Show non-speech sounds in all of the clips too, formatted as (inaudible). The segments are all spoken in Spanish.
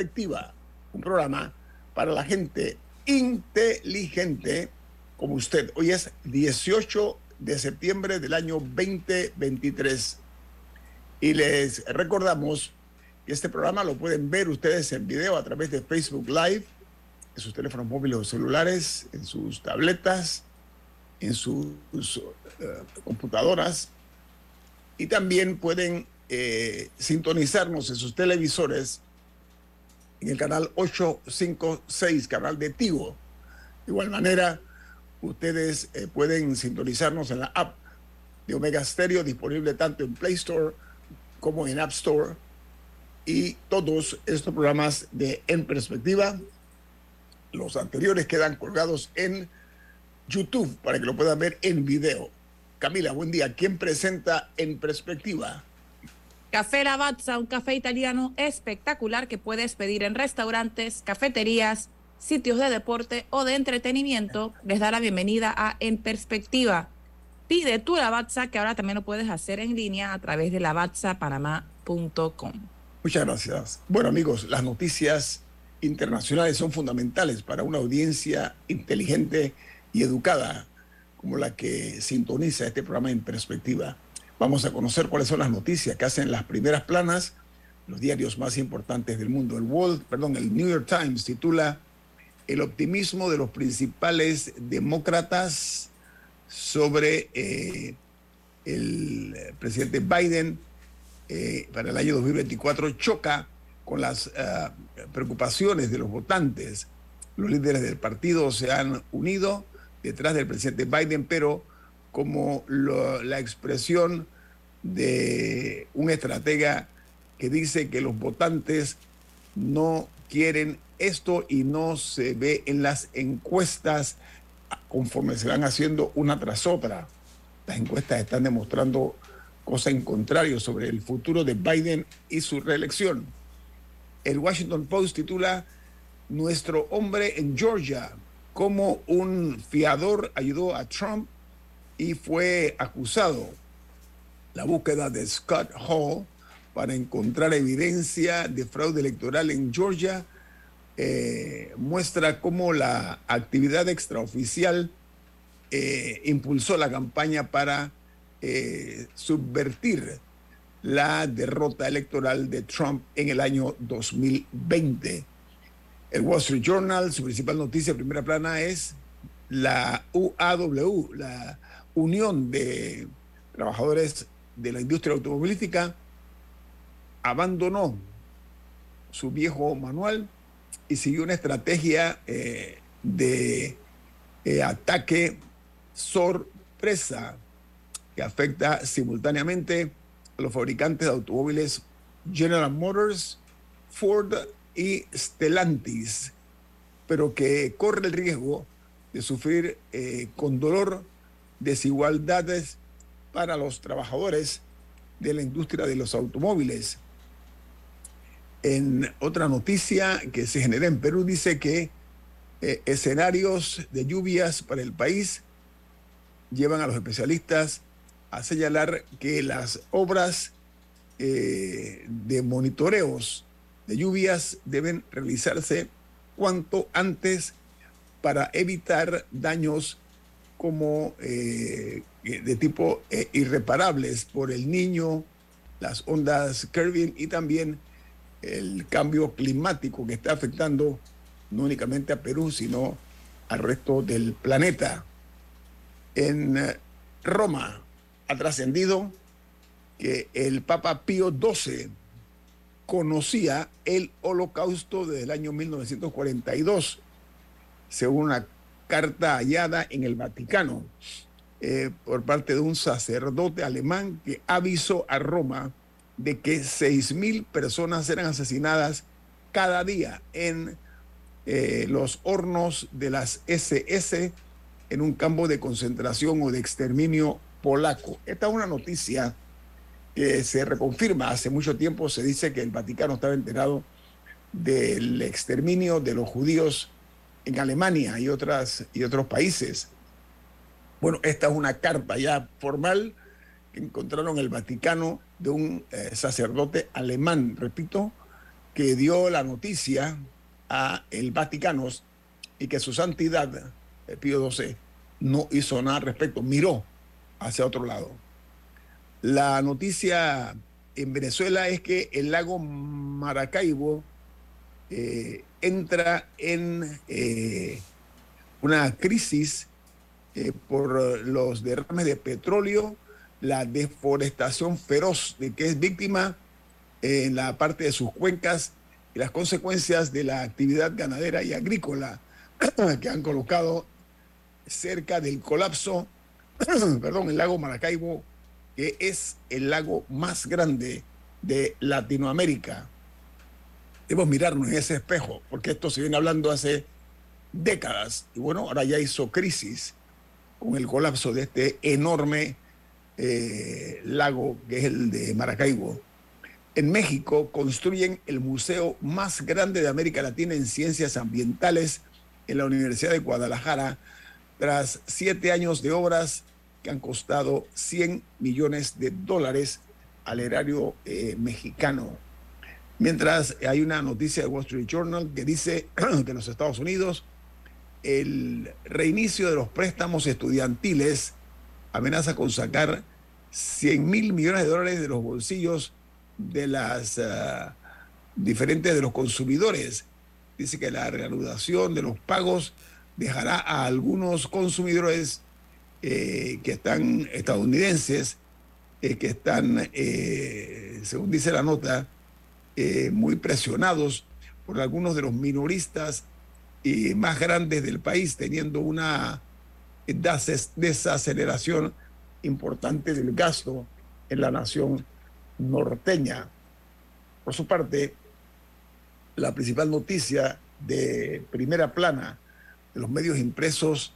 Perspectiva, un programa para la gente inteligente como usted. Hoy es 18 de septiembre del año 2023 y les recordamos que este programa lo pueden ver ustedes en video a través de Facebook Live, en sus teléfonos móviles o celulares, en sus tabletas, en sus, eh, computadoras y también pueden eh, sintonizarnos en sus televisores en el canal 856, canal de Tigo. De igual manera, ustedes eh, pueden sintonizarnos en la app de Omega Stereo, disponible tanto en Play Store como en App Store. Y todos estos programas de En Perspectiva, los anteriores quedan colgados en YouTube para que lo puedan ver en video. Camila, buen día. ¿Quién presenta En Perspectiva? Café Lavazza, un café italiano espectacular que puedes pedir en restaurantes, cafeterías, sitios de deporte o de entretenimiento. Les da la bienvenida a En Perspectiva. Pide tu Lavazza, que ahora también lo puedes hacer en línea a través de lavazzapanamá.com. Muchas gracias. Bueno, amigos, las noticias internacionales son fundamentales para una audiencia inteligente y educada como la que sintoniza este programa en perspectiva. Vamos a conocer cuáles son las noticias que hacen las primeras planas, los diarios más importantes del mundo. El perdón, el New York Times titula El optimismo de los principales demócratas sobre eh, el presidente Biden eh, para el año 2024 choca con las eh, preocupaciones de los votantes. Los líderes del partido se han unido detrás del presidente Biden, pero como la expresión de un estratega que dice que los votantes no quieren esto y no se ve en las encuestas conforme se van haciendo una tras otra. Las encuestas están demostrando cosas en contrario sobre el futuro de Biden y su reelección. El Washington Post titula Nuestro hombre en Georgia, como un fiador ayudó a Trump y fue acusado. La búsqueda de Scott Hall para encontrar evidencia de fraude electoral en Georgia eh, muestra cómo la actividad extraoficial eh, impulsó la campaña para eh, subvertir la derrota electoral de Trump en el año 2020. El Wall Street Journal, su principal noticia, primera plana, es la UAW, la Unión de Trabajadores de la Industria Automovilística abandonó su viejo manual y siguió una estrategia eh, de eh, ataque sorpresa que afecta simultáneamente a los fabricantes de automóviles General Motors, Ford y Stellantis, pero que corre el riesgo de sufrir eh, con dolor desigualdades para los trabajadores de la industria de los automóviles. En otra noticia que se genera en Perú dice que eh, escenarios de lluvias para el país llevan a los especialistas a señalar que las obras eh, de monitoreos de lluvias deben realizarse cuanto antes para evitar daños como eh, de tipo eh, irreparables por el niño, las ondas Kelvin y también el cambio climático que está afectando no únicamente a Perú, sino al resto del planeta. En eh, Roma ha trascendido que el Papa Pío XII conocía el holocausto desde el año 1942, según una carta hallada en el Vaticano eh, por parte de un sacerdote alemán que avisó a Roma de que 6.000 personas eran asesinadas cada día en eh, los hornos de las SS en un campo de concentración o de exterminio polaco. Esta es una noticia que se reconfirma. Hace mucho tiempo se dice que el Vaticano estaba enterado del exterminio de los judíos en Alemania y, otras, y otros países. Bueno, esta es una carta ya formal que encontraron en el Vaticano de un eh, sacerdote alemán, repito, que dio la noticia a el Vaticano y que su santidad, eh, Pío XII, no hizo nada al respecto, miró hacia otro lado. La noticia en Venezuela es que el lago Maracaibo eh, entra en eh, una crisis eh, por los derrames de petróleo, la deforestación feroz de que es víctima en la parte de sus cuencas y las consecuencias de la actividad ganadera y agrícola (clears throat) que han colocado cerca del colapso, (clears throat) perdón, el lago Maracaibo que es el lago más grande de Latinoamérica. Debemos mirarnos en ese espejo, porque esto se viene hablando hace décadas. Y bueno, ahora ya hizo crisis con el colapso de este enorme eh, lago que es el de Maracaibo. En México construyen el museo más grande de América Latina en ciencias ambientales en la Universidad de Guadalajara, tras siete años de obras que han costado 100 millones de dólares al erario eh, mexicano. Mientras hay una noticia de Wall Street Journal que dice (clears throat) que en los Estados Unidos el reinicio de los préstamos estudiantiles amenaza con sacar 100 mil millones de dólares de los bolsillos de las ah, diferentes de los consumidores. Dice que la reanudación de los pagos dejará a algunos consumidores eh, que están estadounidenses, eh, que están, eh, según dice la nota, muy presionados por algunos de los minoristas y más grandes del país, teniendo una desaceleración importante del gasto en la nación norteña. Por su parte, la principal noticia de primera plana de los medios impresos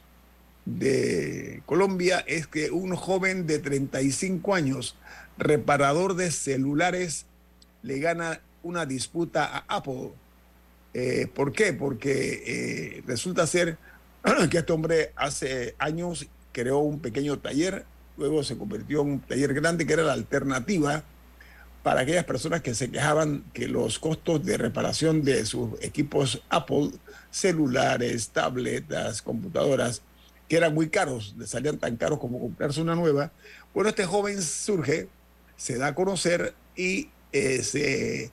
de Colombia es que un joven de 35 años, reparador de celulares, le gana una disputa a Apple. Eh, ¿Por qué? Porque eh, resulta ser (clears throat) que este hombre hace años creó un pequeño taller, luego se convirtió en un taller grande que era la alternativa para aquellas personas que se quejaban que los costos de reparación de sus equipos Apple, celulares, tabletas, computadoras, que eran muy caros, le salían tan caros como comprarse una nueva. Bueno, este joven surge, se da a conocer y eh, se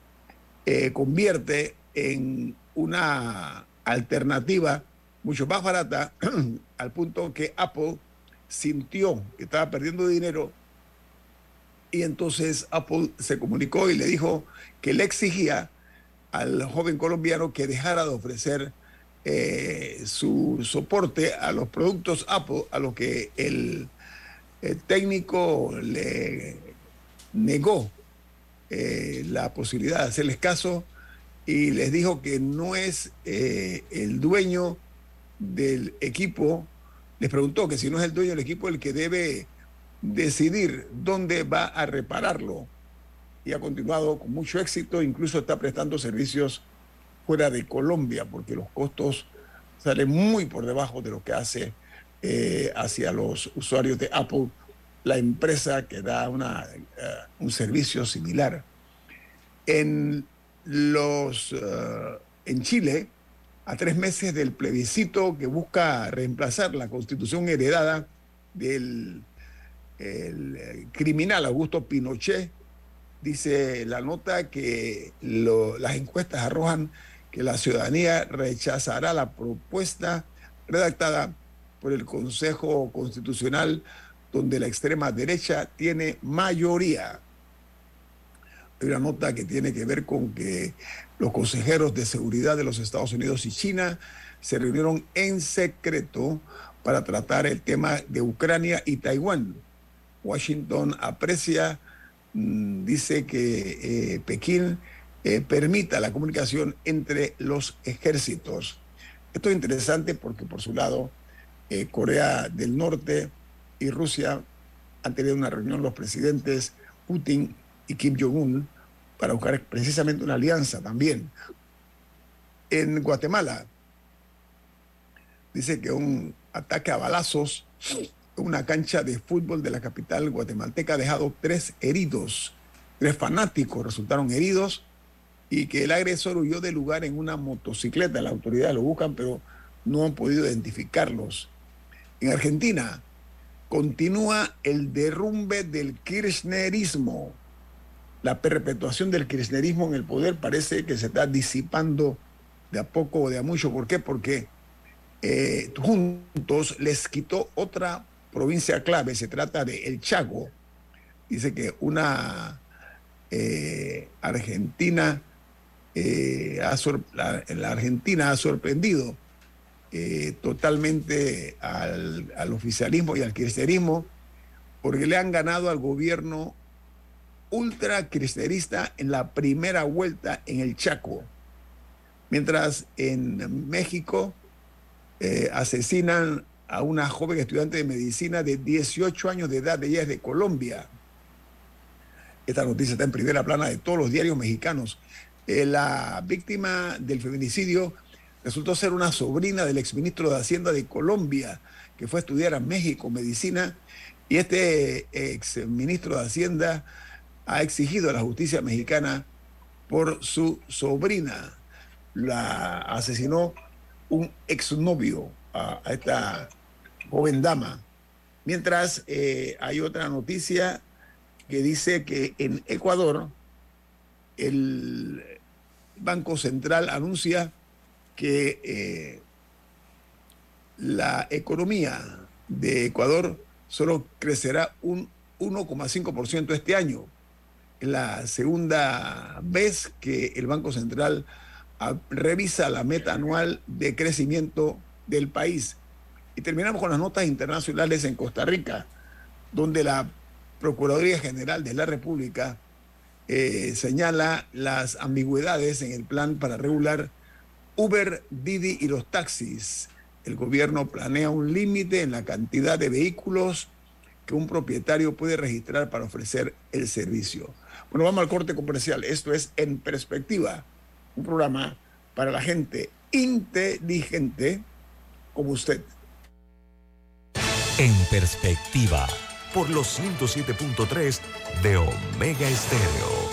eh, convierte en una alternativa mucho más barata, (clears throat) al punto que Apple sintió que estaba perdiendo dinero y entonces Apple se comunicó y le dijo que le exigía al joven colombiano que dejara de ofrecer eh, su soporte a los productos Apple, a lo que el, técnico le negó eh, la posibilidad de hacerles caso y les dijo que no es eh, el dueño del equipo, les preguntó que si no es el dueño del equipo el que debe decidir dónde va a repararlo. Y ha continuado con mucho éxito, incluso está prestando servicios fuera de Colombia, porque los costos salen muy por debajo de lo que hace eh, hacia los usuarios de Apple, la empresa que da una, eh, un servicio similar. En, los, eh, en Chile, a tres meses del plebiscito que busca reemplazar la constitución heredada del criminal Augusto Pinochet, dice la nota que las encuestas arrojan que la ciudadanía rechazará la propuesta redactada por el Consejo Constitucional donde la extrema derecha tiene mayoría. Hay una nota que tiene que ver con que los consejeros de seguridad de los Estados Unidos y China se reunieron en secreto para tratar el tema de Ucrania y Taiwán. Washington aprecia, mm, dice que eh, Pekín eh, permita la comunicación entre los ejércitos. Esto es interesante porque por su lado eh, Corea del Norte y Rusia han tenido una reunión los presidentes Putin y Kim Jong-un para buscar precisamente una alianza también. En Guatemala dice que un ataque a balazos en una cancha de fútbol de la capital guatemalteca ha dejado tres heridos. Tres fanáticos resultaron heridos y que el agresor huyó del lugar en una motocicleta. Las autoridades lo buscan, pero no han podido identificarlos. En Argentina continúa el derrumbe del kirchnerismo. La perpetuación del kirchnerismo en el poder parece que se está disipando de a poco o de a mucho. ¿Por qué? Porque eh, juntos les quitó otra provincia clave. Se trata de El Chago. Dice que una eh, eh, Argentina ha sorprendido eh, totalmente al, oficialismo y al cristianismo, porque le han ganado al gobierno ultra en la primera vuelta en el Chaco. Mientras en México eh, asesinan a una joven estudiante de medicina de 18 años de edad, ella es de Colombia. Esta noticia está en primera plana de todos los diarios mexicanos. Eh, la víctima del feminicidio resultó ser una sobrina del exministro de Hacienda de Colombia, que fue a estudiar a México medicina, y este exministro de Hacienda ha exigido a la justicia mexicana por su sobrina. La asesinó un exnovio a, esta joven dama. Mientras eh, hay otra noticia que dice que en Ecuador el Banco Central anuncia que eh, la economía de Ecuador solo crecerá un 1,5% este año. La segunda vez que el Banco Central ah, revisa la meta anual de crecimiento del país. Y terminamos con las notas internacionales en Costa Rica, donde la Procuraduría General de la República eh, señala las ambigüedades en el plan para regular Uber, Didi y los taxis. El gobierno planea un límite en la cantidad de vehículos que un propietario puede registrar para ofrecer el servicio. Bueno, vamos al corte comercial. Esto es En Perspectiva, un programa para la gente inteligente como usted. En Perspectiva. Por los 107.3 de Omega Estéreo.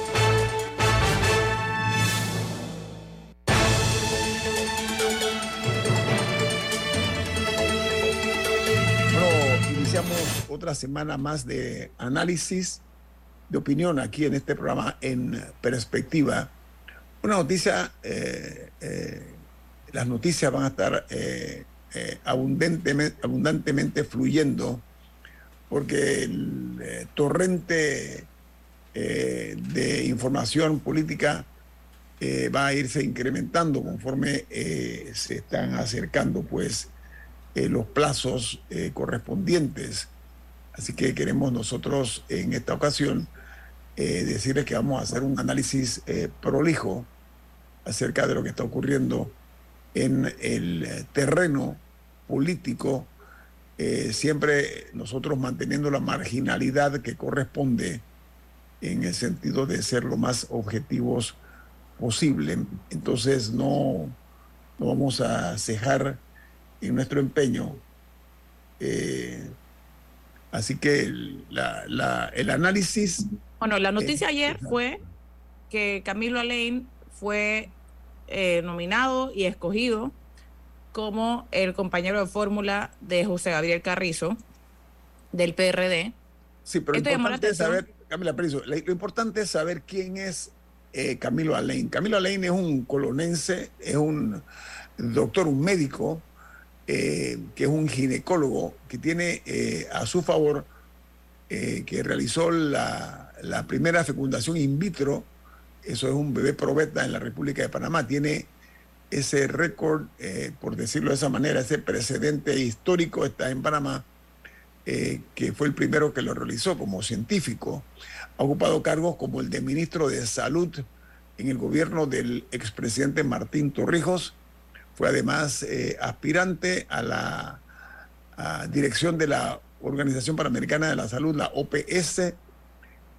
Otra semana más de análisis, de opinión aquí en este programa en perspectiva. Una noticia, eh, eh, las noticias van a estar eh, abundantemente, abundantemente fluyendo porque el torrente de información política va a irse incrementando conforme se están acercando pues los plazos correspondientes. Así que queremos nosotros en esta ocasión eh, decirles que vamos a hacer un análisis prolijo acerca de lo que está ocurriendo en el terreno político, siempre nosotros manteniendo la marginalidad que corresponde en el sentido de ser lo más objetivos posible. Entonces no, no vamos a cejar en nuestro empeño. Eh, así que el análisis... Bueno, la noticia ayer fue que Camilo Alain fue eh, nominado y escogido como el compañero de fórmula de José Gabriel Carrizo del PRD. Sí, pero lo importante es saber, Camila lo importante es saber quién es eh, Camilo Alain. Camilo Alain es un colonense, es un doctor, un médico, eh, que es un ginecólogo que tiene eh, a su favor, eh, que realizó la, primera fecundación in vitro, eso es un bebé probeta en la República de Panamá, tiene ese récord, por decirlo de esa manera, ese precedente histórico está en Panamá, que fue el primero que lo realizó como científico. Ha ocupado cargos como el de ministro de Salud en el gobierno del expresidente Martín Torrijos, fue además eh, aspirante a la dirección de la Organización Panamericana de la Salud, la OPS.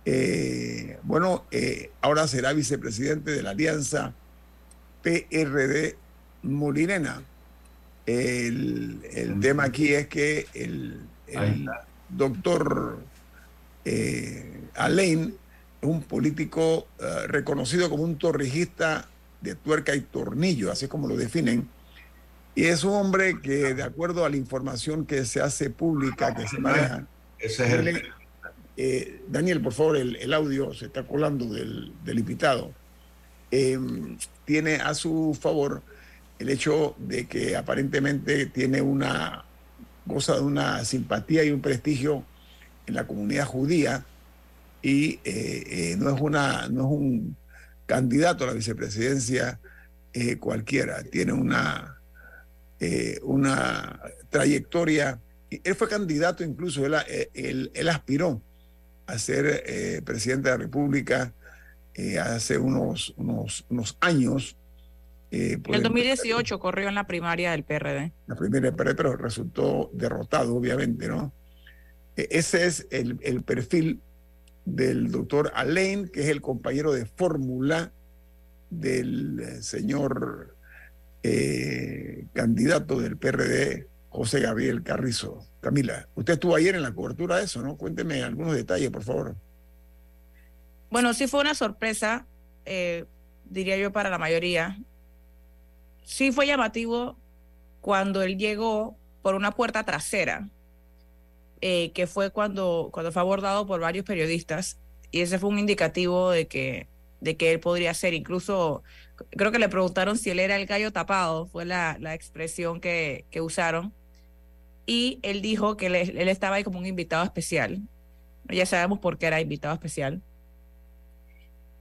Eh, bueno, eh, ahora será vicepresidente de la Alianza PRD Molinena. El, tema aquí es que el, doctor Alain es un político reconocido como un torrijista de tuerca y tornillo, así como lo definen. Y es un hombre que, de acuerdo a la información que se hace pública, que se maneja. Ese es el... Eh, Daniel, por favor, el, audio se está colando del, invitado. Em, tiene a su favor el hecho de que aparentemente tiene una goza de una simpatía y un prestigio en la comunidad judía y eh, eh, no es una no es un candidato a la vicepresidencia eh, cualquiera, tiene una, eh, una trayectoria. Él fue candidato incluso, él, eh, él, aspiró a ser presidente de la República hace unos, unos, unos años. en el 2018 corrió en la primaria del PRD. La primaria del PRD, pero resultó derrotado, obviamente, ¿no? E, ese es el, el perfil del doctor Alain, que es el compañero de fórmula del eh, señor eh, candidato del PRD, José Gabriel Carrizo. Camila, usted estuvo ayer en la cobertura de eso, ¿no? Cuénteme algunos detalles, por favor. Bueno, sí fue una sorpresa, eh, diría yo, para la mayoría. Sí fue llamativo cuando él llegó por una puerta trasera eh, que fue cuando, cuando fue abordado por varios periodistas y ese fue un indicativo de que, de que él podría ser. Incluso creo que le preguntaron si él era el gallo tapado, fue la, la expresión que, que usaron. Y él dijo que él, él, estaba ahí como un invitado especial. Ya sabemos por qué era invitado especial.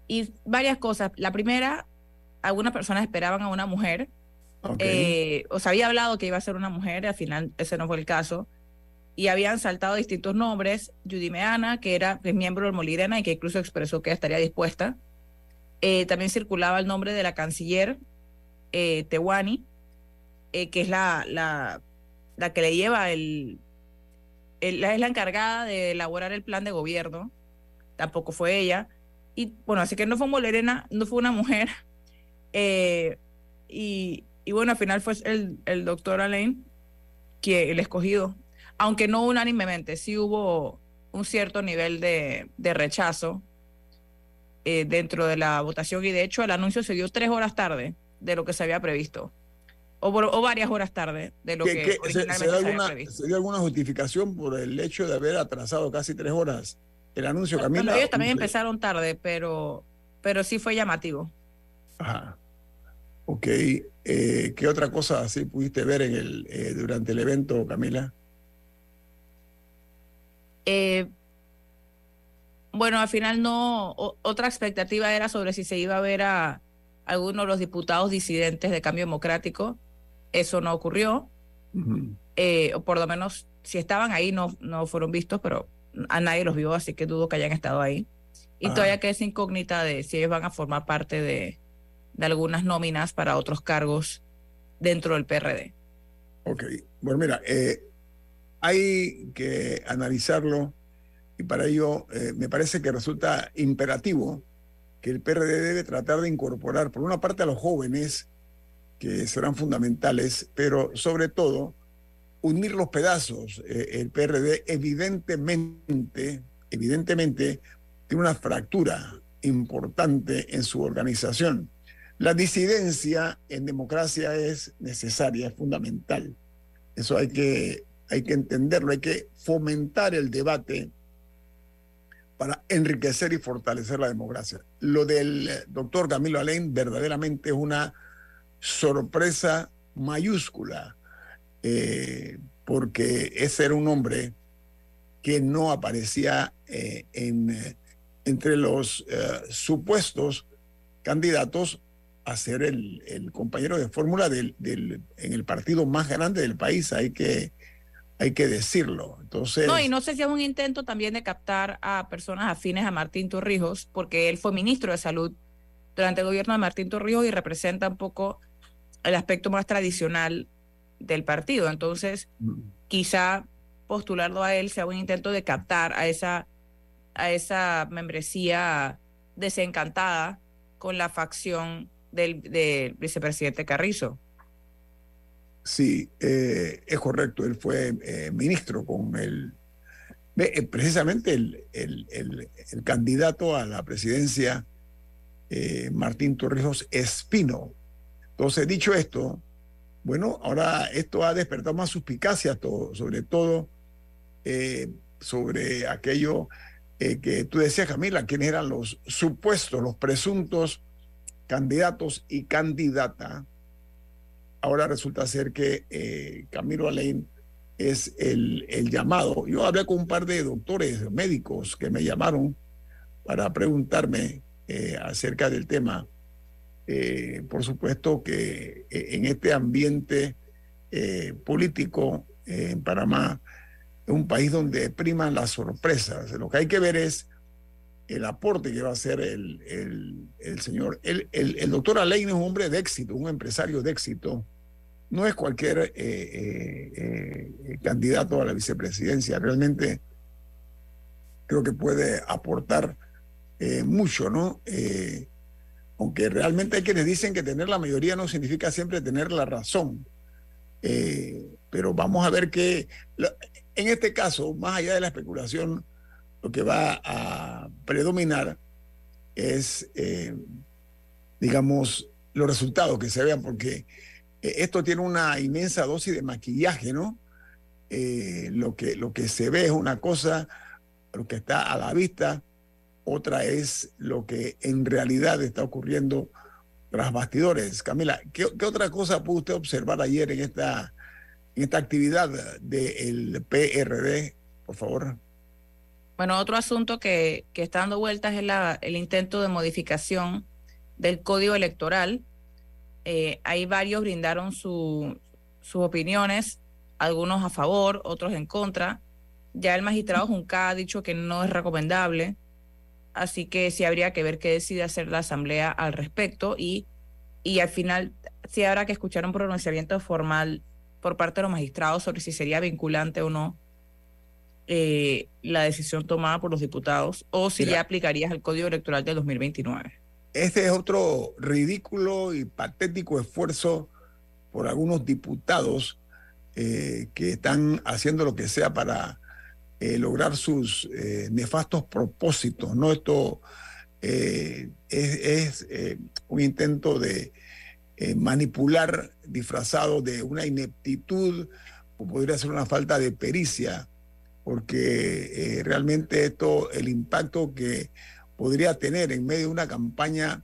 Y varias cosas. La primera, algunas personas esperaban a una mujer. Eh, o se había hablado que iba a ser una mujer, al final ese no fue el caso y habían saltado distintos nombres. Judy Meana, que era miembro del Molirena y que incluso expresó que estaría dispuesta. Eh, también circulaba el nombre de la canciller eh, eh, que es la, la, la, que le lleva el, es la encargada de elaborar el plan de gobierno. Tampoco fue ella. Y bueno, así que no fue Molirena, no fue una mujer. (laughs) y, y bueno, al final fue el, el doctor Alain que el escogido aunque no unánimemente, sí hubo un cierto nivel de, rechazo eh, dentro de la votación y de hecho el anuncio se dio tres horas tarde de lo que se había previsto. o, varias horas tarde de lo que originalmente se, alguna, previsto. ¿Se dio alguna justificación por el hecho de haber atrasado casi tres horas el anuncio, Camila? ellos también empezaron tarde, pero, pero sí fue llamativo. Ajá. Ok. Eh, ¿Qué otra cosa así pudiste ver en el, eh, durante el evento, Camila? Eh, bueno, al final no, otra expectativa era sobre si se iba a ver a algunos de los diputados disidentes de Cambio Democrático. Eso no ocurrió. Eh, o por lo menos, si estaban ahí, no, no fueron vistos, pero a nadie los vio, así que dudo que hayan estado ahí. Y ah. todavía queda esa incógnita de si ellos van a formar parte de, de algunas nóminas para otros cargos dentro del PRD. Ok, bueno, mira, eh, hay que analizarlo y para ello eh, me parece que resulta imperativo que el PRD debe tratar de incorporar, por una parte, a los jóvenes, que serán fundamentales, pero sobre todo, unir los pedazos. Eh, el PRD evidentemente, evidentemente, tiene una fractura importante en su organización. La disidencia en democracia es necesaria, es fundamental. Eso hay que, hay que entenderlo, hay que fomentar el debate para enriquecer y fortalecer la democracia. Lo del doctor Camilo Alén verdaderamente es una sorpresa mayúscula, eh, porque ese era un hombre que no aparecía eh, en, eh, entre los supuestos candidatos a ser el, compañero de fórmula del, en el partido más grande del país. Hay que hay que decirlo. Entonces, no, y no sé si es un intento también de captar a personas afines a Martín Torrijos, porque él fue ministro de Salud durante el gobierno de Martín Torrijos y representa un poco el aspecto más tradicional del partido. Entonces, mm. quizá postularlo a él sea un intento de captar a esa, a esa membresía desencantada con la facción del, del vicepresidente Carrizo. Sí, eh, es correcto. Él fue eh, ministro con el. Eh, precisamente el, el, el, candidato a la presidencia, Martín Torrijos Espino. Entonces, dicho esto, bueno, ahora esto ha despertado más suspicacia, todo, sobre todo sobre aquello que tú decías, Camila, quiénes eran los supuestos, los presuntos candidatos y candidata ahora resulta ser que eh, Camilo Alain es el, el, llamado. Yo hablé con un par de doctores médicos que me llamaron para preguntarme eh, acerca del tema. Eh, por supuesto que en este ambiente político en Panamá, es un país donde priman las sorpresas. Lo que hay que ver es el aporte que va a hacer el, el, el señor. El, el, doctor Alain es un hombre de éxito, un empresario de éxito. No es cualquier eh, eh, eh, candidato a la vicepresidencia. Realmente creo que puede aportar mucho, ¿no? aunque realmente hay quienes dicen que tener la mayoría no significa siempre tener la razón. pero vamos a ver que en este caso, más allá de la especulación, lo que va a predominar es, digamos, los resultados que se vean, porque esto tiene una inmensa dosis de maquillaje, ¿no? Eh, lo, que, lo que se ve es una cosa, lo que está a la vista, otra es lo que en realidad está ocurriendo tras bastidores. Camila, ¿qué, otra cosa pudo usted observar ayer en esta, en esta actividad del PRD, por favor? Bueno, otro asunto que, que está dando vueltas es la, el intento de modificación del código electoral. Eh, ahí varios brindaron su, sus opiniones, algunos a favor, otros en contra. Ya el magistrado Junca ha dicho que no es recomendable, así que sí habría que ver qué decide hacer la Asamblea al respecto y, y al final sí habrá que escuchar un pronunciamiento formal por parte de los magistrados sobre si sería vinculante o no eh, la decisión tomada por los diputados o si ya aplicarías el Código Electoral del 2029. Este es otro ridículo y patético esfuerzo por algunos diputados eh, que están haciendo lo que sea para eh, lograr sus nefastos propósitos. ¿no? Esto es, un intento de eh, manipular disfrazado de una ineptitud o podría ser una falta de pericia, porque eh, realmente esto, el impacto que podría tener en medio de una campaña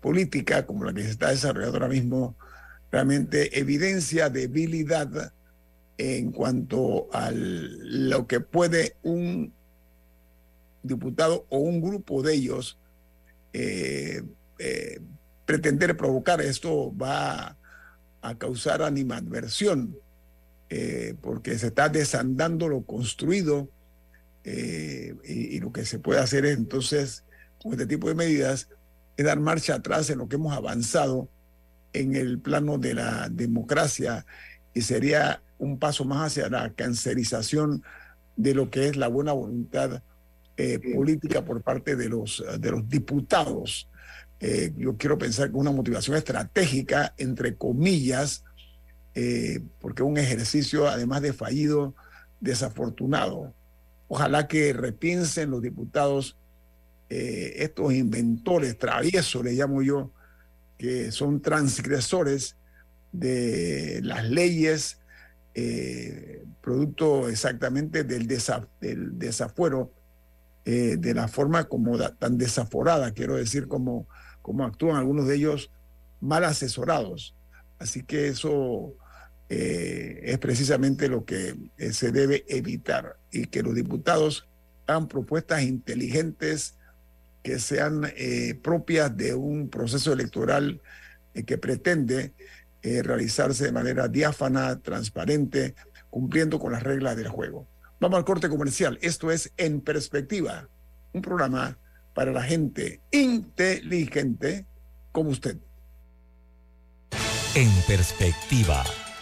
política como la que se está desarrollando ahora mismo, realmente evidencia debilidad en cuanto a lo que puede un diputado o un grupo de ellos eh, eh, pretender provocar. Esto va a causar animadversión eh, porque se está desandando lo construido y, lo que se puede hacer es entonces con este tipo de medidas es dar marcha atrás en lo que hemos avanzado en el plano de la democracia y sería un paso más hacia la cancerización de lo que es la buena voluntad eh, política por parte de los, de los diputados. Eh, yo quiero pensar que una motivación estratégica, entre comillas, eh, porque un ejercicio, además de fallido, desafortunado. Ojalá que repiensen los diputados estos inventores, traviesos, le llamo yo, que son transgresores de las leyes, producto exactamente del, del desafuero eh, de la forma como tan desaforada, quiero decir, como, como actúan algunos de ellos mal asesorados. Así que eso eh, es precisamente lo que eh, se debe evitar y que los diputados hagan propuestas inteligentes que sean propias de un proceso electoral que pretende realizarse de manera diáfana, transparente, cumpliendo con las reglas del juego. Vamos al corte comercial. Esto es En Perspectiva, un programa para la gente inteligente como usted. En Perspectiva.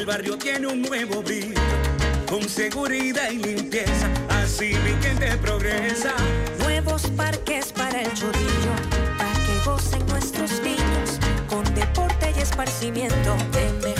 el barrio tiene un nuevo brillo, con seguridad y limpieza, así mi gente progresa. Nuevos parques para el chorrillo, para que gocen nuestros niños, con deporte y esparcimiento, de mejorar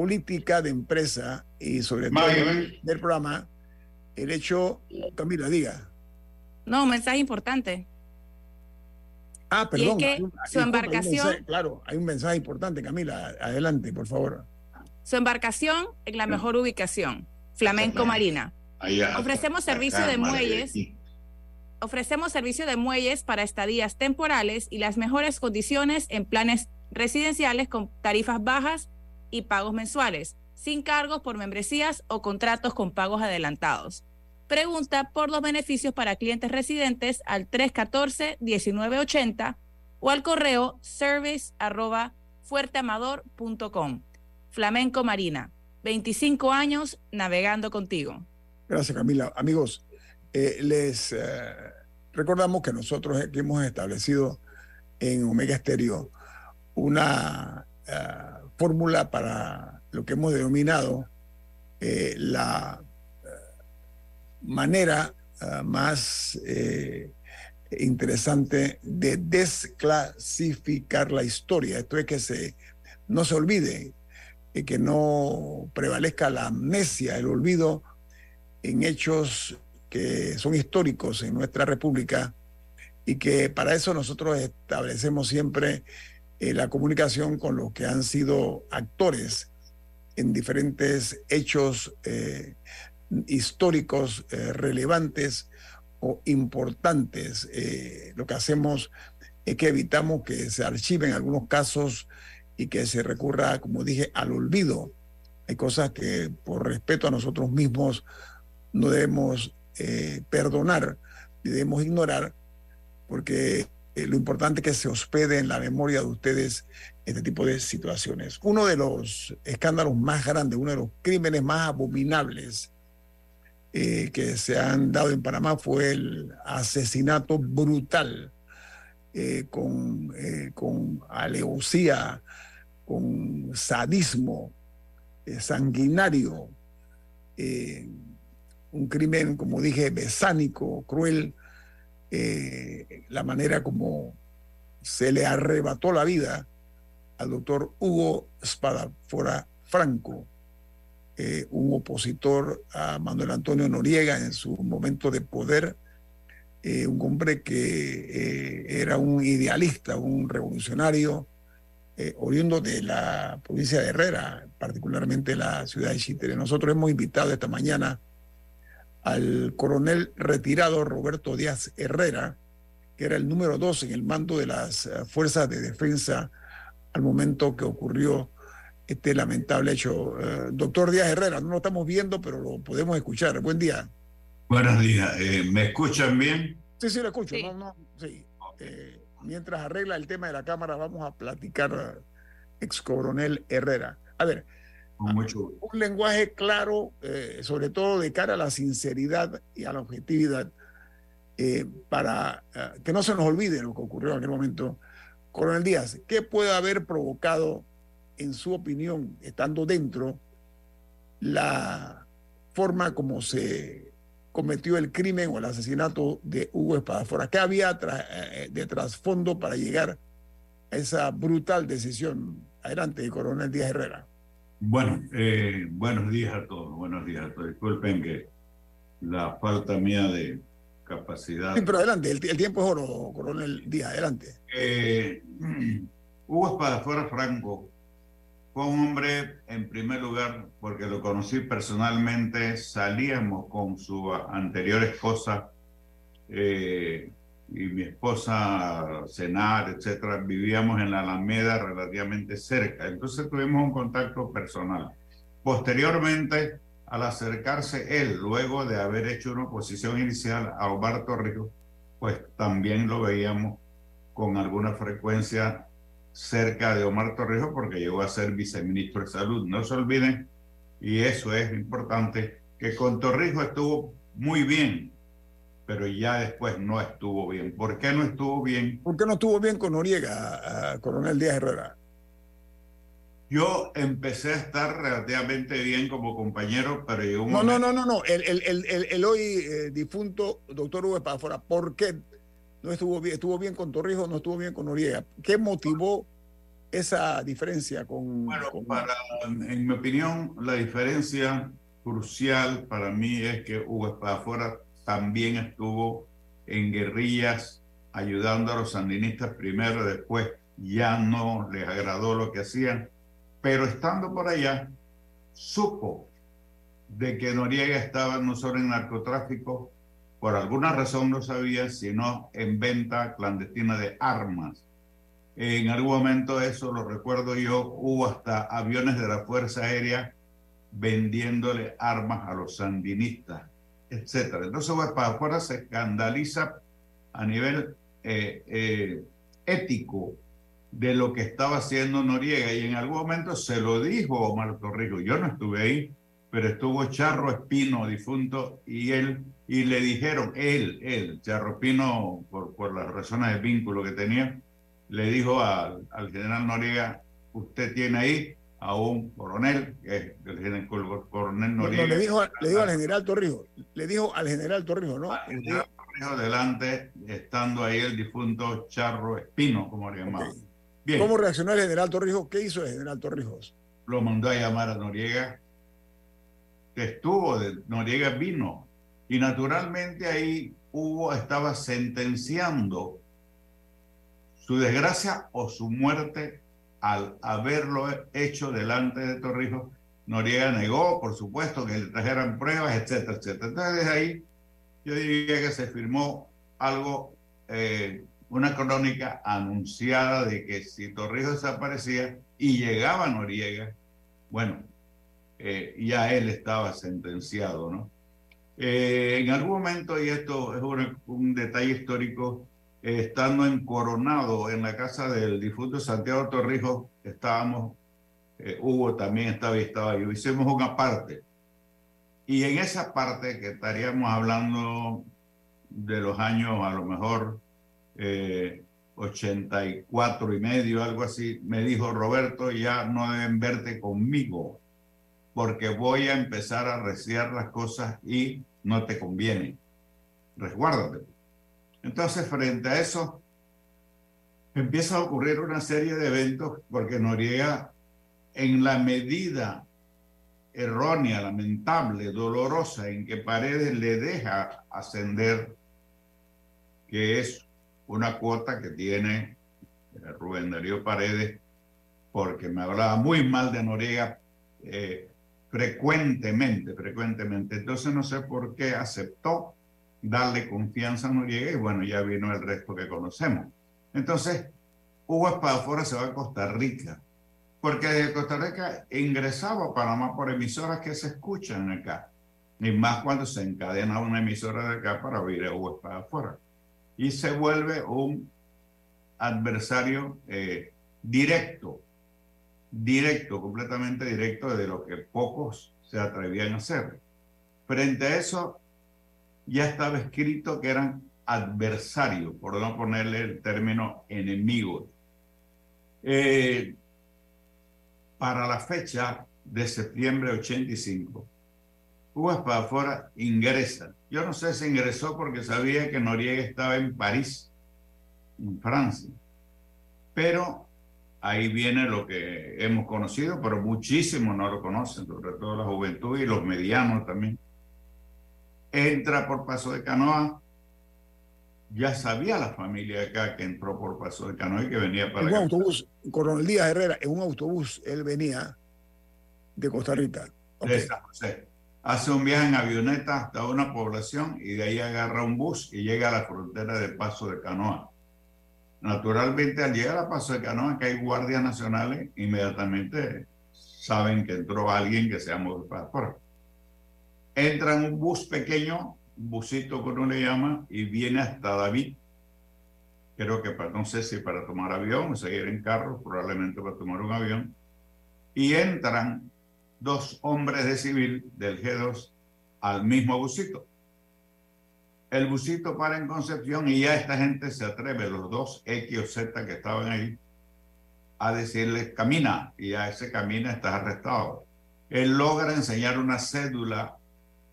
Política de empresa y sobre todo del programa, el hecho, Camila, diga. No, un mensaje importante. Ah, perdón. que su embarcación. claro, hay un mensaje importante, Camila. Adelante, por favor. Su embarcación en la mejor ubicación, Flamenco Marina. Ofrecemos servicio de muelles. Ofrecemos servicio de muelles para estadías temporales y las mejores condiciones en planes residenciales con tarifas bajas y pagos mensuales, sin cargos por membresías o contratos con pagos adelantados. Pregunta por los beneficios para clientes residentes al 314-1980 o al correo service fuerteamador.com. Flamenco Marina. 25 años navegando contigo. Gracias, Camila. Amigos, eh, les eh, recordamos que nosotros aquí hemos establecido en Omega Stereo una eh, fórmula para lo que hemos denominado la manera más interesante de desclasificar la historia. Esto es que se, no se olvide, y que no prevalezca la amnesia, el olvido en hechos que son históricos en nuestra república y que para eso nosotros establecemos siempre eh, la comunicación con los que han sido actores en diferentes hechos eh, históricos eh, relevantes o importantes. lo que hacemos es que evitamos que se archiven algunos casos y que se recurra, como dije, al olvido. Hay cosas que por respeto a nosotros mismos no debemos perdonar, debemos ignorar, porque eh, lo importante que se hospede en la memoria de ustedes este tipo de situaciones. Uno de los escándalos más grandes, uno de los crímenes más abominables eh, que se han dado en Panamá fue el asesinato brutal con, con alevosía, con sadismo sanguinario un crimen, como dije, besánico, cruel, eh, la manera como se le arrebató la vida al doctor Hugo Spadafora Franco, eh, un opositor a Manuel Antonio Noriega en su momento de poder, eh, un hombre que era un idealista, un revolucionario, oriundo de la provincia de Herrera, particularmente la ciudad de Chitere. Nosotros hemos invitado esta mañana al coronel retirado Roberto Díaz Herrera, que era el número dos en el mando de las eh, fuerzas de defensa al momento que ocurrió este lamentable hecho. Eh, doctor Díaz Herrera, no lo estamos viendo, pero lo podemos escuchar. Buen día. Buenos días. Eh, ¿Me escuchan bien? Sí, sí, lo escucho. mientras arregla el tema de la cámara, vamos a platicar, ex coronel Herrera. A ver, un lenguaje claro, eh, sobre todo de cara a la sinceridad y a la objetividad, eh, para eh, que no se nos olvide lo que ocurrió en aquel momento. Coronel Díaz, ¿qué puede haber provocado, en su opinión, estando dentro, la forma como se cometió el crimen o el asesinato de Hugo Espadafora? ¿Qué había de trasfondo para llegar a esa brutal decisión? Adelante, Coronel Díaz Herrera. Bueno, eh, buenos días a todos, buenos días a todos. Disculpen que la falta mía de capacidad. Sí, pero adelante, el, tiempo es oro, coronel Díaz, adelante. Eh, Hugo Espadafora Franco fue un hombre, en primer lugar, porque lo conocí personalmente, salíamos con su anterior esposa, eh, y mi esposa cenar, etcétera, vivíamos en la Alameda relativamente cerca. Entonces tuvimos un contacto personal. Posteriormente, al acercarse él, luego de haber hecho una oposición inicial a Omar Torrijos, pues también lo veíamos con alguna frecuencia cerca de Omar Torrijos porque llegó a ser viceministro de Salud. No se olviden, y eso es importante, que con Torrijos estuvo muy bien pero ya después no estuvo bien. ¿Por qué no estuvo bien? ¿Por qué no estuvo bien con Noriega, coronel Díaz Herrera? Yo empecé a estar relativamente bien como compañero, pero llegó un No, no, no, no, no. El, el, el, el hoy eh, difunto doctor Hugo Espafora, ¿por qué no estuvo bien? ¿Estuvo bien con Torrijos, no estuvo bien con Noriega? ¿Qué motivó esa diferencia con... Bueno, Para, en mi opinión, la diferencia crucial para mí es que Hugo Espafora también estuvo en guerrillas ayudando a los sandinistas primero, después ya no les agradó lo que hacían, pero estando por allá, supo de que Noriega estaba no solo en narcotráfico, por alguna razón no sabía, sino en venta clandestina de armas. En algún momento, eso lo recuerdo yo, hubo hasta aviones de la Fuerza Aérea vendiéndole armas a los sandinistas etcétera. Entonces, para afuera se escandaliza a nivel eh, eh, ético de lo que estaba haciendo Noriega y en algún momento se lo dijo Omar Torrijos. Yo no estuve ahí, pero estuvo Charro Espino, difunto, y él, y le dijeron, él, él, Charro Espino, por, por las razones de vínculo que tenía, le dijo al, al general Noriega, usted tiene ahí a un coronel, que es el general, coronel No, Noriega. no, le, dijo, le dijo al general Torrijos, le dijo al general Torrijos, ¿no? al general Torrijos delante, estando ahí el difunto Charro Espino, como le llamaban. Bien. ¿Cómo reaccionó el general Torrijos? ¿Qué hizo el general Torrijos? lo mandó a llamar a Noriega, que estuvo, de, Noriega vino, y naturalmente ahí Hugo estaba sentenciando su desgracia o su muerte al haberlo hecho delante de Torrijos. Noriega negó, por supuesto, que le trajeran pruebas, etcétera, etcétera. Entonces, desde ahí, yo diría que se firmó algo, eh, una crónica anunciada de que si Torrijos desaparecía y llegaba Noriega, bueno, eh, ya él estaba sentenciado, ¿no? Eh, en algún momento, y esto es un, detalle histórico, estando en Coronado, en la casa del difunto Santiago Torrijos, estábamos, eh, Hugo también estaba y estaba yo, hicimos una parte. Y en esa parte, que estaríamos hablando de los años a lo mejor eh, 84 y medio, algo así, me dijo Roberto, ya no deben verte conmigo, porque voy a empezar a reciar las cosas y no te conviene. Resguárdate. Entonces, frente a eso, empieza a ocurrir una serie de eventos, porque Noriega, en la medida errónea, lamentable, dolorosa, en que Paredes le deja ascender, que es una cuota que tiene eh, Rubén Darío Paredes, porque me hablaba muy mal de Noriega eh, frecuentemente, frecuentemente. Entonces no sé por qué aceptó darle confianza a Noriega y bueno, ya vino el resto que conocemos. Entonces, Hugo Espadafora se va a Costa Rica, porque de Costa Rica ingresaba a Panamá por emisoras que se escuchan acá, y más cuando se encadena una emisora de acá para oír a Hugo Espadafora. Y se vuelve un adversario eh, directo, directo, completamente directo de lo que pocos se atrevían a hacer. Frente a eso, ya estaba escrito que eran adversarios, por no ponerle el término enemigos. Eh, para la fecha de septiembre de 85, Hugo Espadafora ingresa. Yo no sé si ingresó porque sabía que Noriega estaba en París, en Francia, pero ahí viene lo que hemos conocido, pero muchísimos no lo conocen, sobre todo la juventud y los medianos también. Entra por Paso de Canoa, ya sabía la familia acá que entró por Paso de Canoa y que venía para En un acá. autobús, Coronel Díaz Herrera, en un autobús, él venía de Costa Rica. De San José. Hace un viaje en avioneta hasta una población y de ahí agarra un bus y llega a la frontera de Paso de Canoa. Naturalmente, al llegar a Paso de Canoa, que hay guardias nacionales, inmediatamente saben que entró alguien que se llama Espadafora. Entra en un bus pequeño, un busito que uno le llama, y viene hasta David. Creo que para, no sé si para tomar avión o seguir en carro, probablemente para tomar un avión. Y entran dos hombres de civil del G2 al mismo busito. El busito para en Concepción y ya esta gente se atreve, los dos X o Z que estaban ahí, a decirle camina y a ese camina estás arrestado. Él logra enseñar una cédula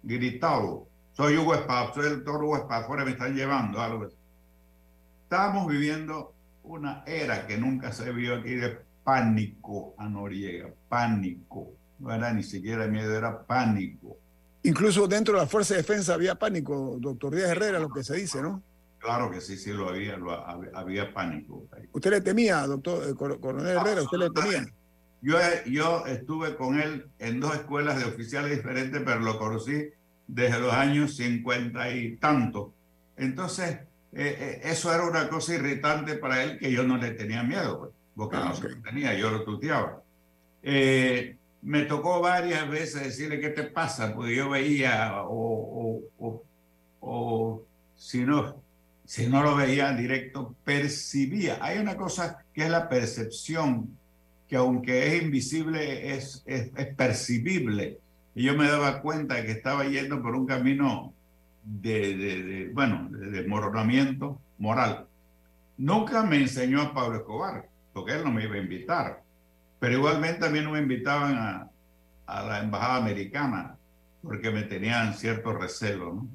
gritado, soy Hugo Espada, soy el doctor Hugo Espada, me están llevando algo. así. Estamos viviendo una era que nunca se vio aquí de pánico a Noriega, pánico. No era ni siquiera miedo, era pánico. Incluso dentro de la Fuerza de Defensa había pánico, doctor Díaz Herrera, lo que se dice, ¿no? Claro que sí, sí lo había, lo había, había pánico. Usted le temía, doctor eh, Cor- Coronel Herrera, usted le temía. Yo, yo estuve con él en dos escuelas de oficiales diferentes, pero lo conocí desde los años 50 y tanto. Entonces, eh, eh, eso era una cosa irritante para él que yo no le tenía miedo, pues, porque Ah, no ok. se lo tenía, yo lo tuteaba. Eh, me tocó varias veces decirle, ¿qué te pasa? Porque yo veía, o, o, o, o si no, si no lo veía en directo, percibía. Hay una cosa que es la percepción, que aunque es invisible, es, es, es percibible. Y yo me daba cuenta que estaba yendo por un camino de, bueno, de desmoronamiento moral. Nunca me enseñó a Pablo Escobar, porque él no me iba a invitar. Pero igualmente mí no me invitaban a, a la embajada americana, porque me tenían cierto recelo, ¿no?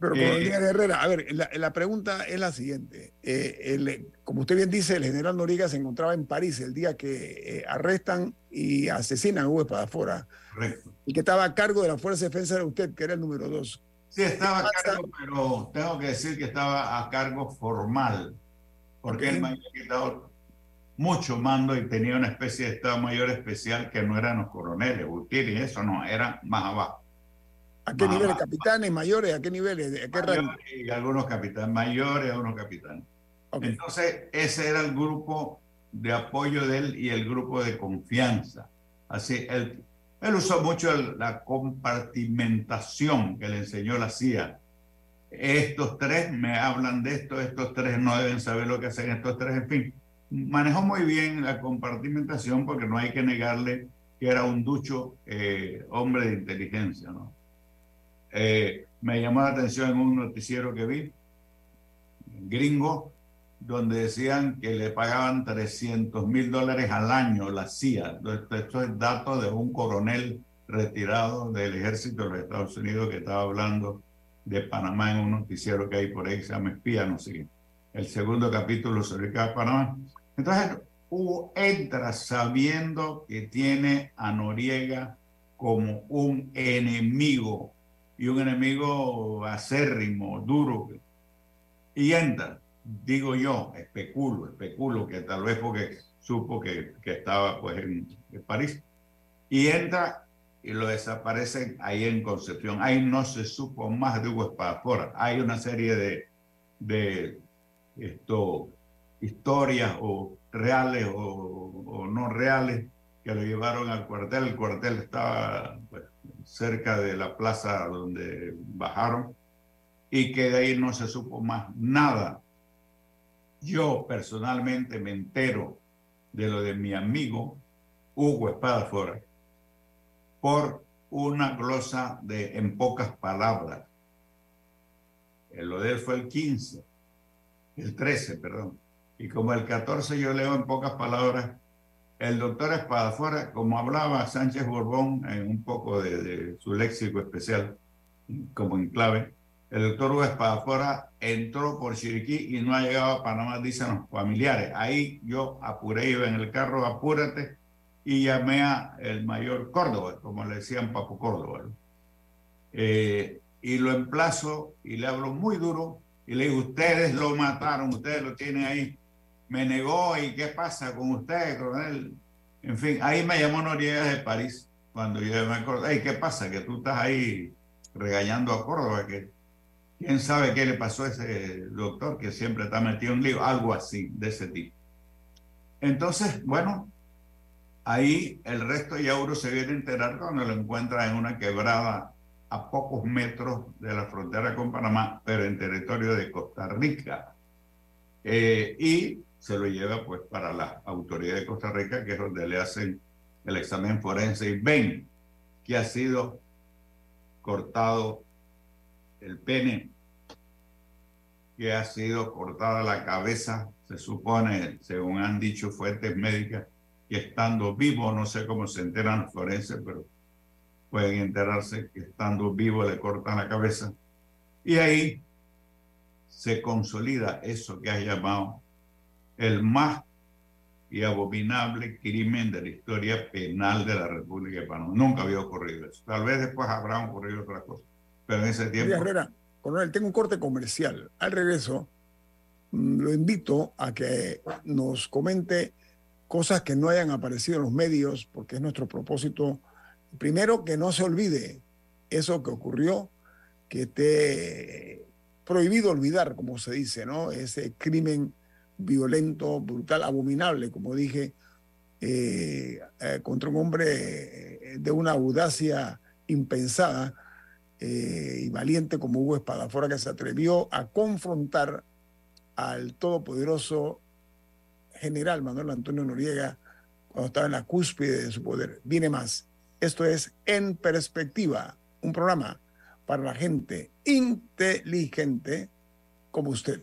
Pero con Eh, Herrera, a ver, la, la pregunta es la siguiente. Eh, el- como usted bien dice, el general Noriega se encontraba en París el día que eh, arrestan y asesinan a Hugo Espadafora. Correcto. Y que estaba a cargo de la Fuerza de Defensa de usted, que era el número dos. Sí, estaba a cargo, pero tengo que decir que estaba a cargo formal, porque él me había quitado mucho mando y tenía una especie de Estado Mayor especial que no eran los coroneles, Gutiérrez, eso no, era más abajo. ¿A qué Ah, niveles? ¿Capitanes, mayores? ¿A qué niveles? ¿A qué rango? Mayores y algunos capitanes mayores, algunos capitanes. Entonces, ese era el grupo de apoyo de él y el grupo de confianza. Así, él, él usó mucho el- la compartimentación que le enseñó la CIA. Estos tres me hablan de esto, estos tres no deben saber lo que hacen estos tres, en fin. Manejó muy bien la compartimentación porque no hay que negarle que era un ducho eh, hombre de inteligencia, ¿no? Eh, me llamó la atención en un noticiero que vi, gringo, donde decían que le pagaban 300 mil dólares al año la CIA. Esto, es dato de un coronel retirado del ejército de los Estados Unidos que estaba hablando de Panamá en un noticiero que hay por ahí que se llama Espía, no sé. El segundo capítulo se dedica a Panamá. Entonces, Hugo entra sabiendo que tiene a Noriega como un enemigo y un enemigo acérrimo, duro. Y entra, digo yo, especulo, especulo, que tal vez porque supo que, que estaba pues en, París. Y entra y lo desaparecen ahí en Concepción. Ahí no se supo más de Hugo Espadafora. Hay una serie de, de esto, historias o reales o, o no reales que lo llevaron al cuartel. El cuartel estaba pues, cerca de la plaza donde bajaron y que de ahí no se supo más nada. Yo personalmente me entero de lo de mi amigo Hugo Espadafora por una glosa de en pocas palabras. El lo de él fue el 15, el 13, perdón. Y como el 14 yo leo en pocas palabras, el doctor Espadafora, como hablaba Sánchez Borbón en un poco de, su léxico especial, como en clave, el doctor Hugo Espadafora entró por Chiriquí y no ha llegado a Panamá, dicen los familiares. Ahí yo apuré, iba en el carro, apúrate, y llamé a el mayor Córdoba, como le decían Papo Córdoba. Eh, y lo emplazo y le hablo muy duro y le digo, ustedes lo mataron, ustedes lo tienen ahí. Me negó y qué pasa con usted, coronel. En fin, ahí me llamó Noriega de París cuando yo me acordé, hey, ¿qué pasa? Que tú estás ahí regañando a Córdoba, que quién sabe qué le pasó a ese doctor que siempre está metido en lío, algo así, de ese tipo. Entonces, bueno, ahí el resto ya uno se viene a enterar cuando lo encuentra en una quebrada a pocos metros de la frontera con Panamá, pero en territorio de Costa Rica. Eh, y se lo lleva pues para la autoridad de Costa Rica, que es donde le hacen el examen forense y ven que ha sido cortado el pene, que ha sido cortada la cabeza, se supone, según han dicho fuentes médicas, que estando vivo, no sé cómo se enteran los forenses, pero pueden enterarse que estando vivo le cortan la cabeza. Y ahí se consolida eso que has llamado el más y abominable crimen de la historia penal de la República de Panamá. Nunca había ocurrido eso. Tal vez después habrá ocurrido otra cosa, pero en ese tiempo... María Herrera, coronel, tengo un corte comercial. Al regreso, mm, lo invito a que nos comente cosas que no hayan aparecido en los medios, porque es nuestro propósito. Primero, que no se olvide eso que ocurrió, que esté prohibido olvidar, como se dice, ¿no? Ese crimen violento, brutal, abominable, como dije, eh, eh, contra un hombre eh, de una audacia impensada y valiente como Hugo Espadafora, que se atrevió a confrontar al todopoderoso general Manuel Antonio Noriega cuando estaba en la cúspide de su poder. Viene más. Esto es En Perspectiva, un programa para la gente inteligente como usted.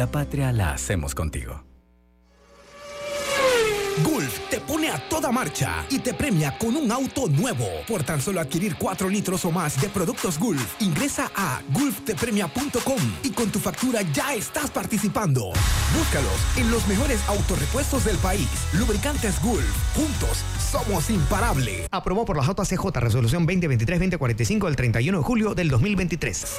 La patria la hacemos contigo. Gulf te pone a toda marcha y te premia con un auto nuevo. Por tan solo adquirir 4 litros o más de productos Gulf, ingresa a gulftepremia.com y con tu factura ya estás participando. Búscalos en los mejores autorepuestos del país. Lubricantes Gulf. Juntos somos imparables. Aprobó por la JCJ Resolución 2023-2045 del 31 de julio del 2023.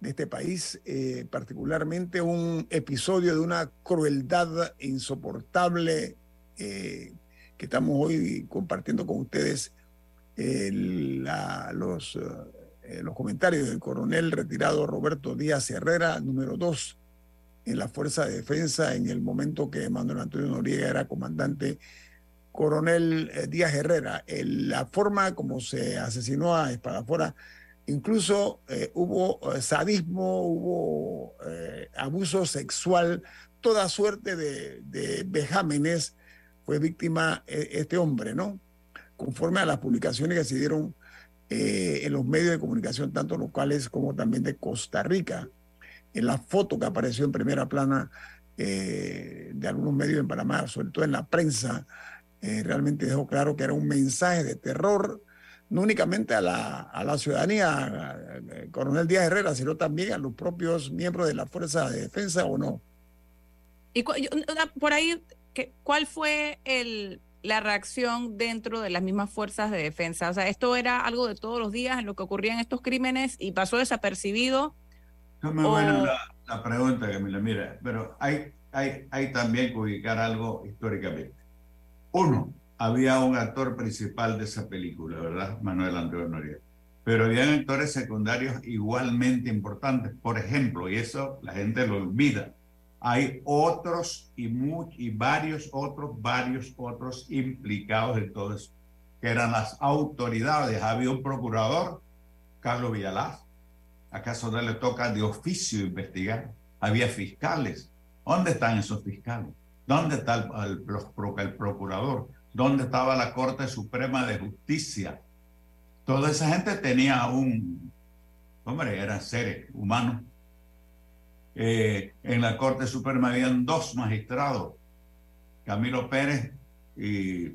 de este país, eh, particularmente un episodio de una crueldad insoportable eh, que estamos hoy compartiendo con ustedes eh, los, comentarios del coronel retirado Roberto Díaz Herrera, número dos en la Fuerza de Defensa en el momento que Manuel Antonio Noriega era comandante. Coronel Díaz Herrera, el- la forma como se asesinó a Espadafora, incluso eh, hubo eh, sadismo, hubo eh, abuso sexual, toda suerte de, de vejámenes fue víctima este hombre, ¿no? Conforme a las publicaciones que se dieron en los medios de comunicación, tanto locales como también de Costa Rica. En la foto que apareció en primera plana de algunos medios en Panamá, sobre todo en la prensa, realmente dejó claro que era un mensaje de terror, no únicamente a la, a la ciudadanía, eh, coronel Díaz Herrera, sino también a los propios miembros de la Fuerza de Defensa o no. Y por ahí, ¿qué- ¿cuál fue el, la reacción dentro de las mismas fuerzas de defensa? O sea, esto era algo de todos los días en lo que ocurrían estos crímenes y pasó desapercibido. Es muy O- buena la, la pregunta, Camila. Mira, pero hay, hay, hay también que ubicar algo históricamente. Uno, había un actor principal de esa película, ¿verdad? Manuel Antonio Noriega. Pero había actores secundarios igualmente importantes. Por ejemplo, y eso la gente lo olvida, hay otros y, mu- y varios otros, varios otros implicados en todo eso, que eran las autoridades. Había un procurador, Carlos Villalaz, ¿Acaso no le toca de oficio investigar? Había fiscales. ¿Dónde están esos fiscales? ¿Dónde está el, el el procurador? ¿Dónde estaba la Corte Suprema de Justicia? Toda esa gente tenía un, hombre, eran seres humanos. Eh, en la Corte Suprema habían dos magistrados, Camilo Pérez y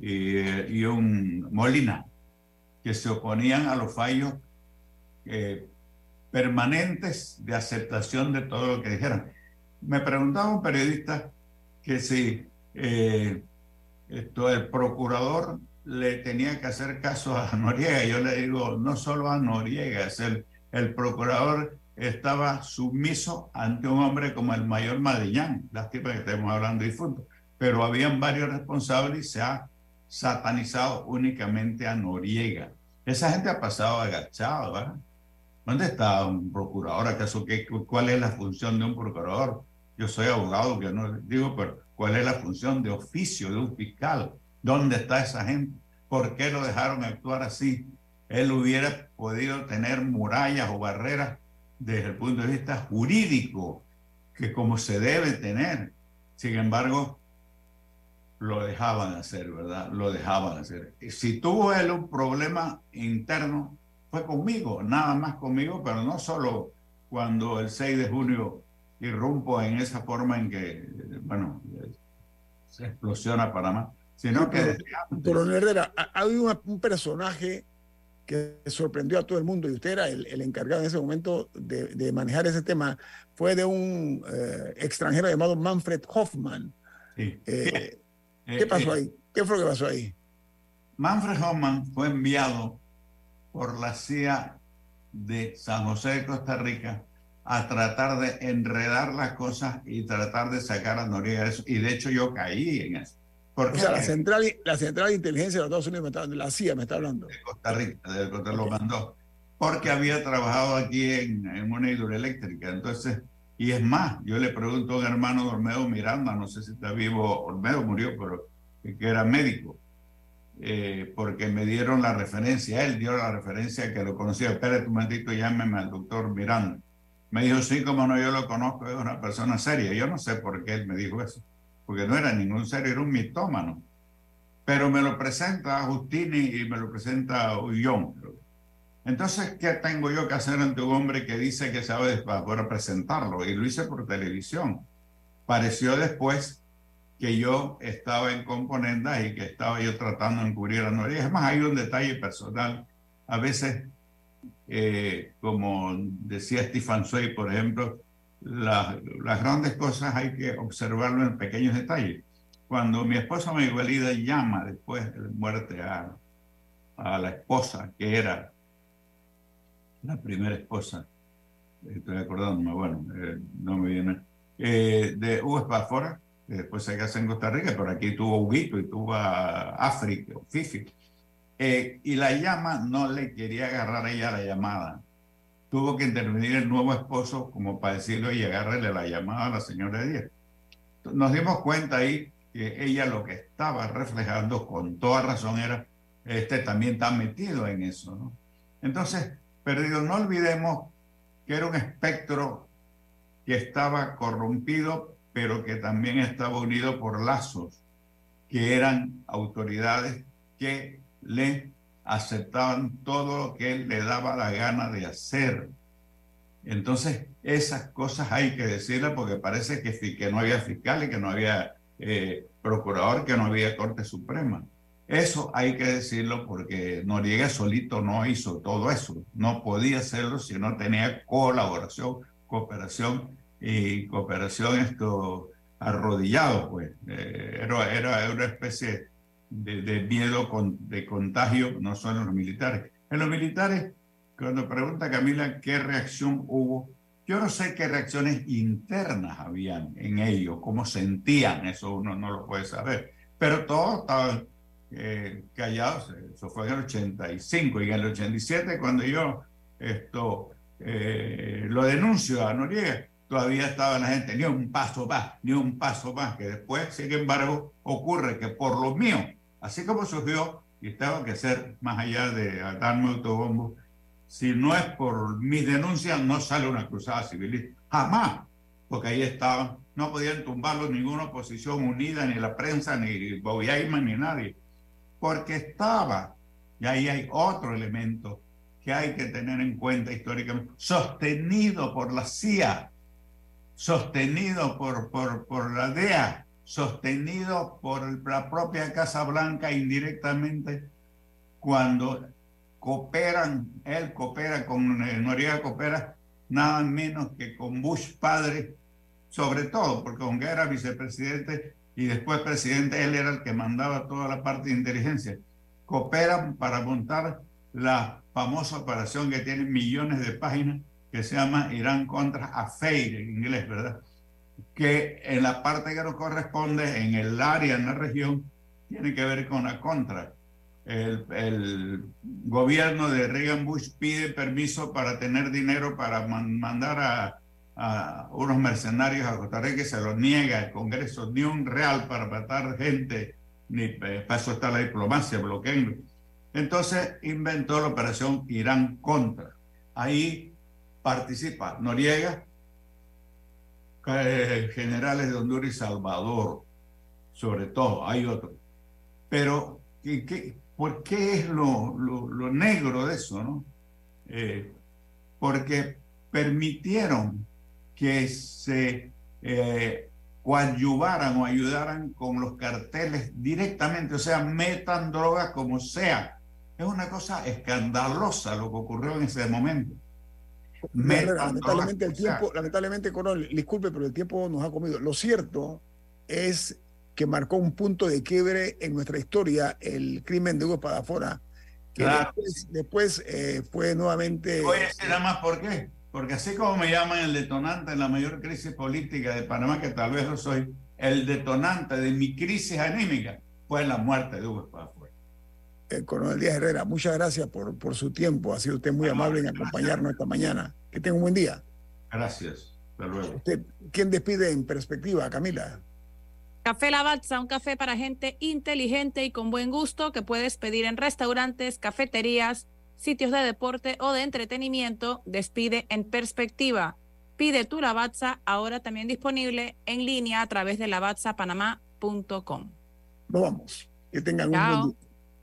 y, un Molina, que se oponían a los fallos eh, permanentes de aceptación de todo lo que dijeran. Me preguntaba un periodista que si eh, esto, el procurador le tenía que hacer caso a Noriega. Yo le digo, no solo a Noriega, es el, el procurador estaba sumiso ante un hombre como el mayor Madillán, lástima que estemos hablando de difunto, pero habían varios responsables y se ha satanizado únicamente a Noriega. Esa gente ha pasado agachado, ¿verdad? ¿Dónde está un procurador? ¿Acaso qué, cuál es la función de un procurador? Yo soy abogado, que no digo, pero ¿cuál es la función de oficio de un fiscal? ¿Dónde está esa gente? ¿Por qué lo dejaron actuar así? Él hubiera podido tener murallas o barreras desde el punto de vista jurídico, que como se debe tener. Sin embargo, lo dejaban hacer, ¿verdad? Lo dejaban hacer. Si tuvo él un problema interno, fue conmigo, nada más conmigo, pero no solo cuando el 6 de junio irrumpo en esa forma en que, bueno, se explosiona Panamá, sino que... Coronel Herrera, hay un personaje que sorprendió a todo el mundo y usted era el, encargado en ese momento de, manejar ese tema, fue de un eh, extranjero llamado Manfred Hoffman. Eh, ¿Qué eh, pasó ahí? ¿Qué fue lo que pasó ahí? Manfred Hoffman fue enviado por la CIA de San José de Costa Rica a tratar de enredar las cosas y tratar de sacar a Noriega de eso. Y de hecho yo caí en eso. O sea, la central, la central de inteligencia de los Estados Unidos, me está, la CIA me está hablando. De Costa Rica, de Costa lo mandó. Porque había trabajado aquí en, en, una hidroeléctrica. Entonces, y es más, yo le pregunto a un hermano de Olmedo Miranda, no sé si está vivo, Olmedo murió, pero que era médico. Eh, porque me dieron la referencia, él dio la referencia que lo conocía. Espérate un momentito, llámeme al doctor Miranda. Me dijo, sí, como no, yo lo conozco, es una persona seria. Yo no sé por qué él me dijo eso porque no era ningún serio, era un mitómano. Pero me lo presenta Justini y me lo presenta Ullón. Entonces, ¿qué tengo yo que hacer ante un hombre que dice que sabe para poder presentarlo? Y lo hice por televisión. Pareció después que yo estaba en componendas y que estaba yo tratando de encubrir a Noriega. Es más, hay un detalle personal. A veces, eh, como decía Stefan Sway, por ejemplo, las grandes cosas hay que observarlo en pequeños detalles. Cuando mi esposa Miguelida llama después de muerte a, a la esposa, que era la primera esposa, estoy acordándome, bueno, eh, no me viene, eh, de Hugo Espafora, que después se casa en Costa Rica, pero aquí tuvo Huguito y tuvo a África, Fifi. Eh, y la llama no le quería agarrar a ella la llamada tuvo que intervenir el nuevo esposo como para decirle y agarrarle la llamada a la señora Díaz. Nos dimos cuenta ahí que ella lo que estaba reflejando con toda razón era, este también está metido en eso, ¿no? Entonces, perdido, no olvidemos que era un espectro que estaba corrompido, pero que también estaba unido por lazos, que eran autoridades que le aceptaban todo lo que él le daba la gana de hacer. Entonces, esas cosas hay que decirlas porque parece que, que no había fiscal y que no había eh, procurador, que no había Corte Suprema. Eso hay que decirlo porque Noriega solito no hizo todo eso. No podía hacerlo si no tenía colaboración, cooperación y cooperación esto arrodillado, pues. Eh, era, era una especie de, miedo con, de contagio, no solo en los militares. En los militares, cuando pregunta Camila qué reacción hubo, yo no sé qué reacciones internas habían en ellos, cómo sentían, eso uno no lo puede saber, pero todos estaban eh, callados, eso fue en el 85 y en el 87 cuando yo esto eh, lo denuncio a Noriega, todavía estaba la gente, ni un paso más, ni un paso más, que después, sin embargo, ocurre que por lo mío, Así como surgió, y tengo que ser más allá de darme autobombo, si no es por mis denuncias, no sale una cruzada civilista. Jamás, porque ahí estaban, no podían tumbarlo ninguna oposición unida, ni la prensa, ni Bobby ni nadie, porque estaba, y ahí hay otro elemento que hay que tener en cuenta históricamente, sostenido por la CIA, sostenido por, por, por la DEA, sostenido por la propia Casa Blanca indirectamente cuando cooperan, él coopera con eh, Noriega, coopera nada menos que con Bush padre, sobre todo porque aunque era vicepresidente y después presidente, él era el que mandaba toda la parte de inteligencia. Cooperan para montar la famosa operación que tiene millones de páginas que se llama Irán contra Afeir en inglés, ¿verdad? Que en la parte que nos corresponde, en el área, en la región, tiene que ver con la contra. El, el gobierno de Reagan Bush pide permiso para tener dinero para mandar a, a, unos mercenarios a Costa Rica y se lo niega el Congreso, ni un real para matar gente, ni eh, para eso está la diplomacia, bloqueando. Entonces inventó la operación Irán contra. Ahí participa Noriega, eh, generales de Honduras y Salvador, sobre todo, hay otros. Pero, ¿qué, por qué es lo, lo, lo, negro de eso? ¿no? Eh, porque permitieron que se eh, coadyuvaran o ayudaran con los carteles directamente, o sea, metan drogas como sea. Es una cosa escandalosa lo que ocurrió en ese momento. Lamentablemente el tiempo, lamentablemente, coronel, disculpe, pero el tiempo nos ha comido. Lo cierto es que marcó un punto de quiebre en nuestra historia el crimen de Hugo Padafora, que claro. después, después eh, fue nuevamente... Voy a decir nada más por qué. Porque así como me llaman el detonante en la mayor crisis política de Panamá, que tal vez lo soy, el detonante de mi crisis anímica fue la muerte de Hugo Padafora. El coronel Díaz Herrera, muchas gracias por, por su tiempo. Ha sido usted muy amable en acompañarnos esta mañana. Que tenga un buen día. Gracias. Hasta luego. ¿Usted, ¿Quién despide en perspectiva, Camila? Café Lavazza, un café para gente inteligente y con buen gusto que puedes pedir en restaurantes, cafeterías, sitios de deporte o de entretenimiento. Despide en perspectiva. Pide tu Lavazza, ahora también disponible en línea a través de lavazzapanamá.com. Nos vamos. Que tengan Chao. un buen día.